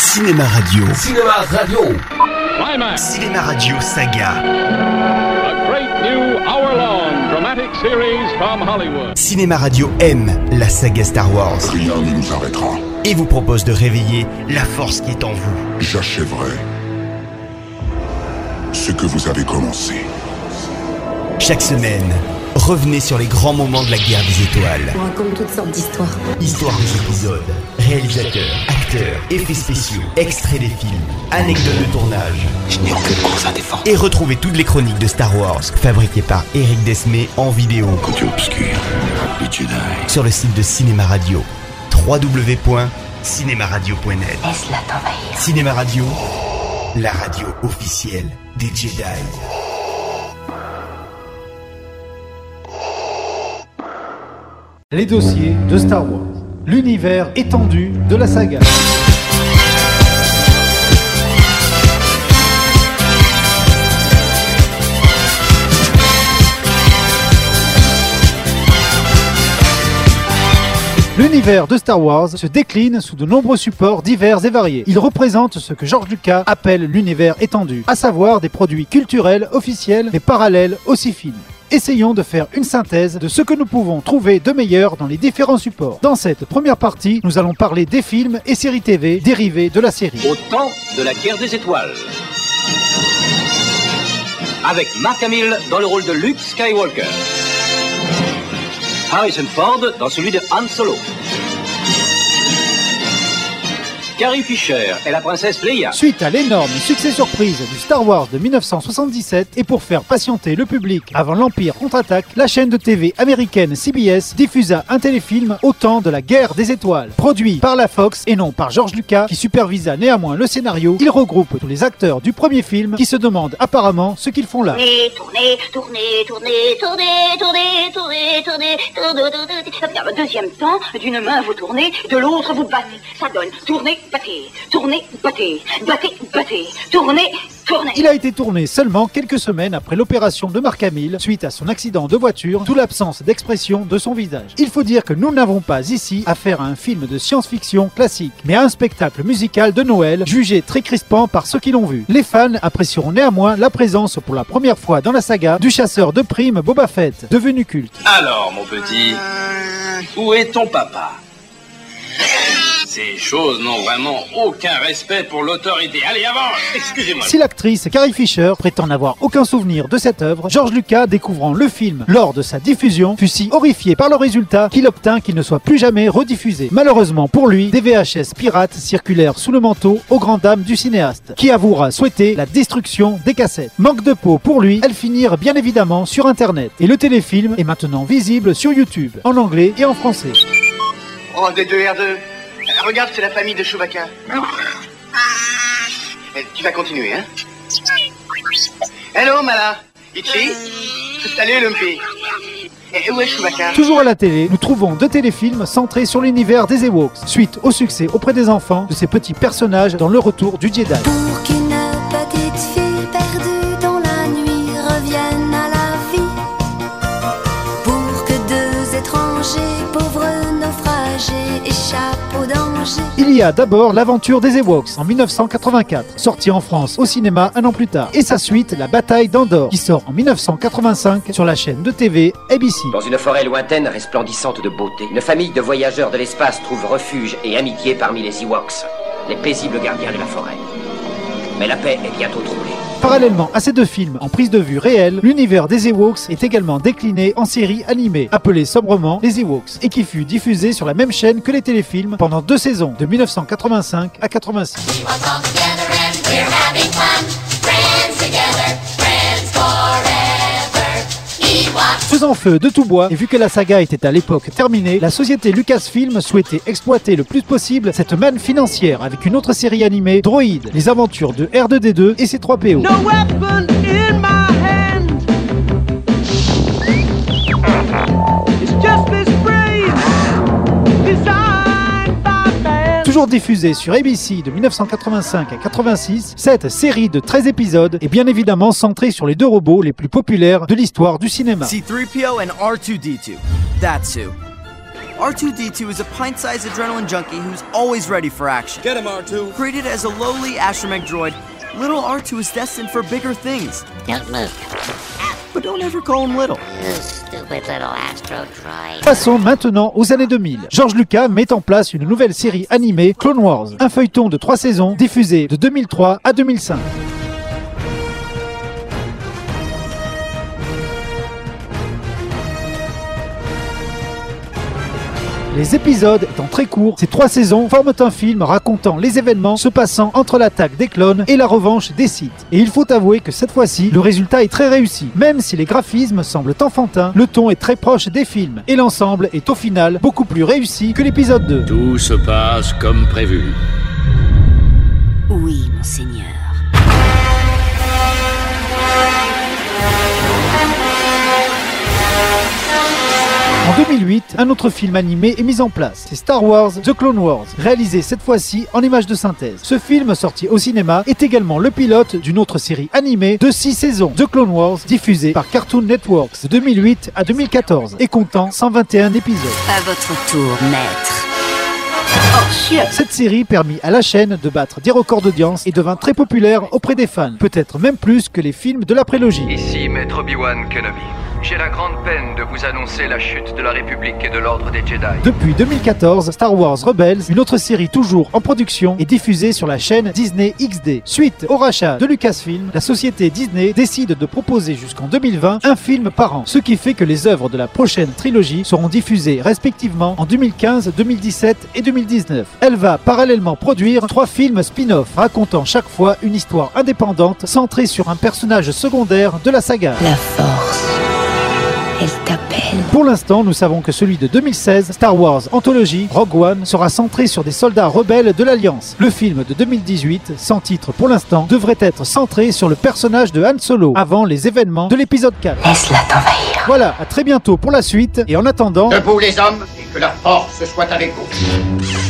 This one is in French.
Cinéma Radio. Cinéma Radio. Climax, Cinéma Radio Saga. a great new hour-long dramatic series from Hollywood. Cinéma Radio aime la saga Star Wars Rien ne nous arrêtera. et vous propose de réveiller la force qui est en vous. J'achèverai ce que vous avez commencé. Chaque semaine, revenez sur les grands moments de la guerre des étoiles. On raconte toutes sortes d'histoires. Histoire des épisodes, réalisateurs, acteurs, effets spéciaux, extraits des films, anecdotes de tournage. Je n'ai aucune cause à défendre. Et retrouvez toutes les chroniques de Star Wars fabriquées par Eric Desmé en vidéo Côté obscur, les Jedi. sur le site de Cinéma Radio. www.cinémaradio.net Laisse-la t'envahir. Cinéma Radio, la radio officielle des Jedi. Les dossiers de Star Wars. L'univers étendu de la saga. L'univers de Star Wars se décline sous de nombreux supports divers et variés. Il représente ce que George Lucas appelle l'univers étendu, à savoir des produits culturels officiels mais parallèles aux six films. Essayons de faire une synthèse de ce que nous pouvons trouver de meilleur dans les différents supports. Dans cette première partie, nous allons parler des films et séries TV dérivés de la série. au temps de la guerre des étoiles. Avec Mark Hamill dans le rôle de Luke Skywalker. Harrison Ford dans celui de Han Solo. Carrie Fisher est la princesse Leia. Suite à l'énorme succès surprise du Star Wars de 1977 et pour faire patienter le public avant l'Empire contre-attaque, la chaîne de TV américaine CBS diffusa un téléfilm au temps de la guerre des étoiles. Produit par la Fox et non par George Lucas qui supervisa néanmoins le scénario, il regroupe tous les acteurs du premier film qui se demandent apparemment ce qu'ils font là. Tournez, tournez, tournez, tournez, tournez, tournez, tournez, tournez, tournez, tournez. Dans le deuxième temps, d'une main vous tournez, de l'autre vous battez. Ça donne tournez, battez, tournez, battez, battez, battez, tournez, tournez. Il a été tourné seulement quelques semaines après l'opération de Mark Hamill suite à son accident de voiture, d'où l'absence d'expression de son visage. Il faut dire que nous n'avons pas ici affaire à un film de science-fiction classique, mais à un spectacle musical de Noël jugé très crispant par ceux qui l'ont vu. Les fans apprécieront néanmoins la présence pour la première fois dans la saga du chasseur de primes Boba Fett, devenu culte. Alors, mon petit, où est ton papa? Ces choses n'ont vraiment aucun respect pour l'autorité. Allez, avance Excusez-moi. Si l'actrice Carrie Fisher prétend n'avoir aucun souvenir de cette œuvre, George Lucas, découvrant le film lors de sa diffusion, fut si horrifié par le résultat qu'il obtint qu'il ne soit plus jamais rediffusé. Malheureusement pour lui, des VHS pirates circulèrent sous le manteau aux grandes dames du cinéaste, qui avouera souhaiter la destruction des cassettes. Manque de peau pour lui, elles finirent bien évidemment sur Internet, et le téléfilm est maintenant visible sur YouTube, en anglais et en français. Oh, D2, R2. Regarde, c'est la famille de Chewbacca. Tu vas continuer, hein Hello, Mala. Itchy Salut, Lumpy. Et où est Chewbacca? Toujours à la télé, nous trouvons deux téléfilms centrés sur l'univers des Ewoks, suite au succès auprès des enfants de ces petits personnages dans le retour du Jedi. Pour qu'une petite fille perdue dans la nuit revienne à la vie. Pour que deux étrangers, pauvres naufragés, échappent au danger. Il y a d'abord l'aventure des Ewoks en 1984, sorti en France au cinéma un an plus tard, et sa suite, La bataille d'Andorre, qui sort en 1985 sur la chaîne de TV ABC. Dans une forêt lointaine, resplendissante de beauté, une famille de voyageurs de l'espace trouve refuge et amitié parmi les Ewoks, les paisibles gardiens de la forêt. Mais la paix est bientôt troublée. Parallèlement à ces deux films en prise de vue réelle, l'univers des Ewoks est également décliné en série animée, appelée sobrement Les Ewoks, et qui fut diffusée sur la même chaîne que les téléfilms pendant deux saisons, de 1985 à 86. Faisant feu de tout bois, et vu que la saga était à l'époque terminée, la société Lucasfilm souhaitait exploiter le plus possible cette manne financière avec une autre série animée, Droid, les aventures de R2D2 et ses 3 PO. Toujours diffusée sur ABC de 1985 à 86, cette série de 13 épisodes est bien évidemment centrée sur les deux robots les plus populaires de l'histoire du cinéma. C3PO and R2D2. That's who. R2D2 is a pint sized adrenaline junkie who's always ready for action. Get him, R2. Created as a lowly astromech droid, little R2 is destined for bigger things. Don't move. But don't ever call him little. You stupid little astro droid. Passons maintenant aux années 2000. George Lucas met en place une nouvelle série animée, Clone Wars, un feuilleton de trois saisons diffusé de 2003 à 2005. Les épisodes étant très courts, ces trois saisons forment un film racontant les événements se passant entre l'attaque des clones et la revanche des Sith. Et il faut avouer que cette fois-ci, le résultat est très réussi. Même si les graphismes semblent enfantins, le ton est très proche des films. Et l'ensemble est au final beaucoup plus réussi que l'épisode 2. Tout se passe comme prévu. En 2008, un autre film animé est mis en place. C'est Star Wars The Clone Wars, réalisé cette fois-ci en images de synthèse. Ce film, sorti au cinéma, est également le pilote d'une autre série animée de 6 saisons, The Clone Wars, diffusée par Cartoon Networks de 2008 à 2014 et comptant 121 épisodes. À votre tour, maître. Cette série permit à la chaîne de battre des records d'audience et devint très populaire auprès des fans, peut-être même plus que les films de la prélogie. Ici Maître Obi-Wan Kenobi. J'ai la grande peine de vous annoncer la chute de la République et de l'Ordre des Jedi. Depuis 2014, Star Wars Rebels, une autre série toujours en production, est diffusée sur la chaîne Disney XD. Suite au rachat de Lucasfilm, la société Disney décide de proposer jusqu'en 2020 un film par an, ce qui fait que les œuvres de la prochaine trilogie seront diffusées respectivement en 2015, 2017 et 2019. Elle va parallèlement produire trois films spin-off racontant chaque fois une histoire indépendante centrée sur un personnage secondaire de la saga. La force. Elle t'appelle. Pour l'instant, nous savons que celui de 2016, Star Wars Anthology Rogue One, sera centré sur des soldats rebelles de l'Alliance. Le film de 2018, sans titre pour l'instant, devrait être centré sur le personnage de Han Solo, avant les événements de l'épisode 4. Laisse-la t'envahir. Voilà, à très bientôt pour la suite, et en attendant... Debout les hommes, et que la force soit avec vous.